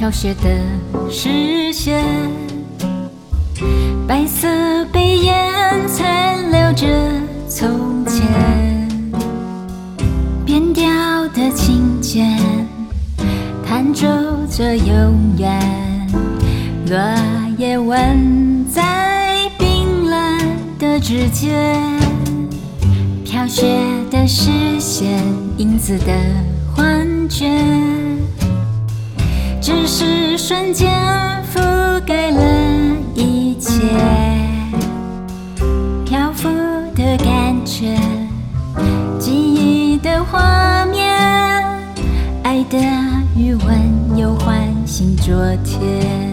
飘雪的视线，白色背烟残留着从前，变调的琴键弹奏着永远，落叶吻在冰冷的指尖，飘雪的视线，影子的幻觉。只是瞬间覆盖了一切，漂浮的感觉，记忆的画面，爱的余温又唤醒昨天，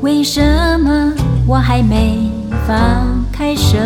为什么我还没放开手？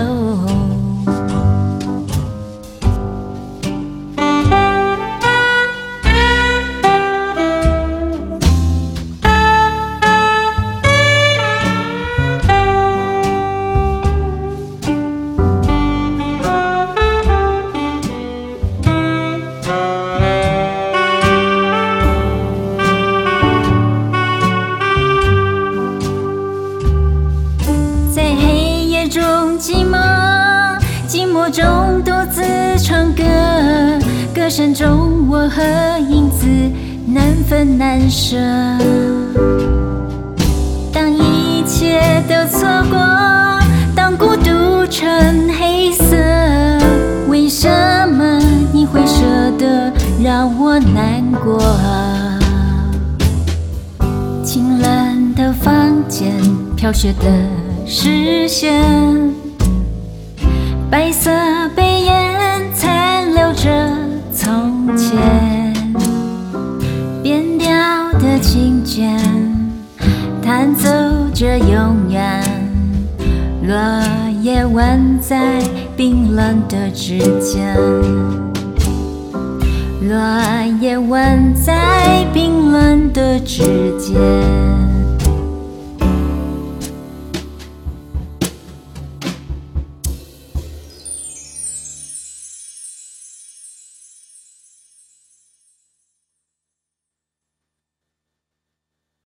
中寂寞，寂寞中独自唱歌，歌声中我和影子难分难舍。当一切都错过，当孤独成黑色，为什么你会舍得让我难过？清冷的房间，飘雪的视线。白色背烟残留着从前，变调的琴键弹奏着永远，落叶吻在冰冷的指尖，落叶吻在冰冷的指尖。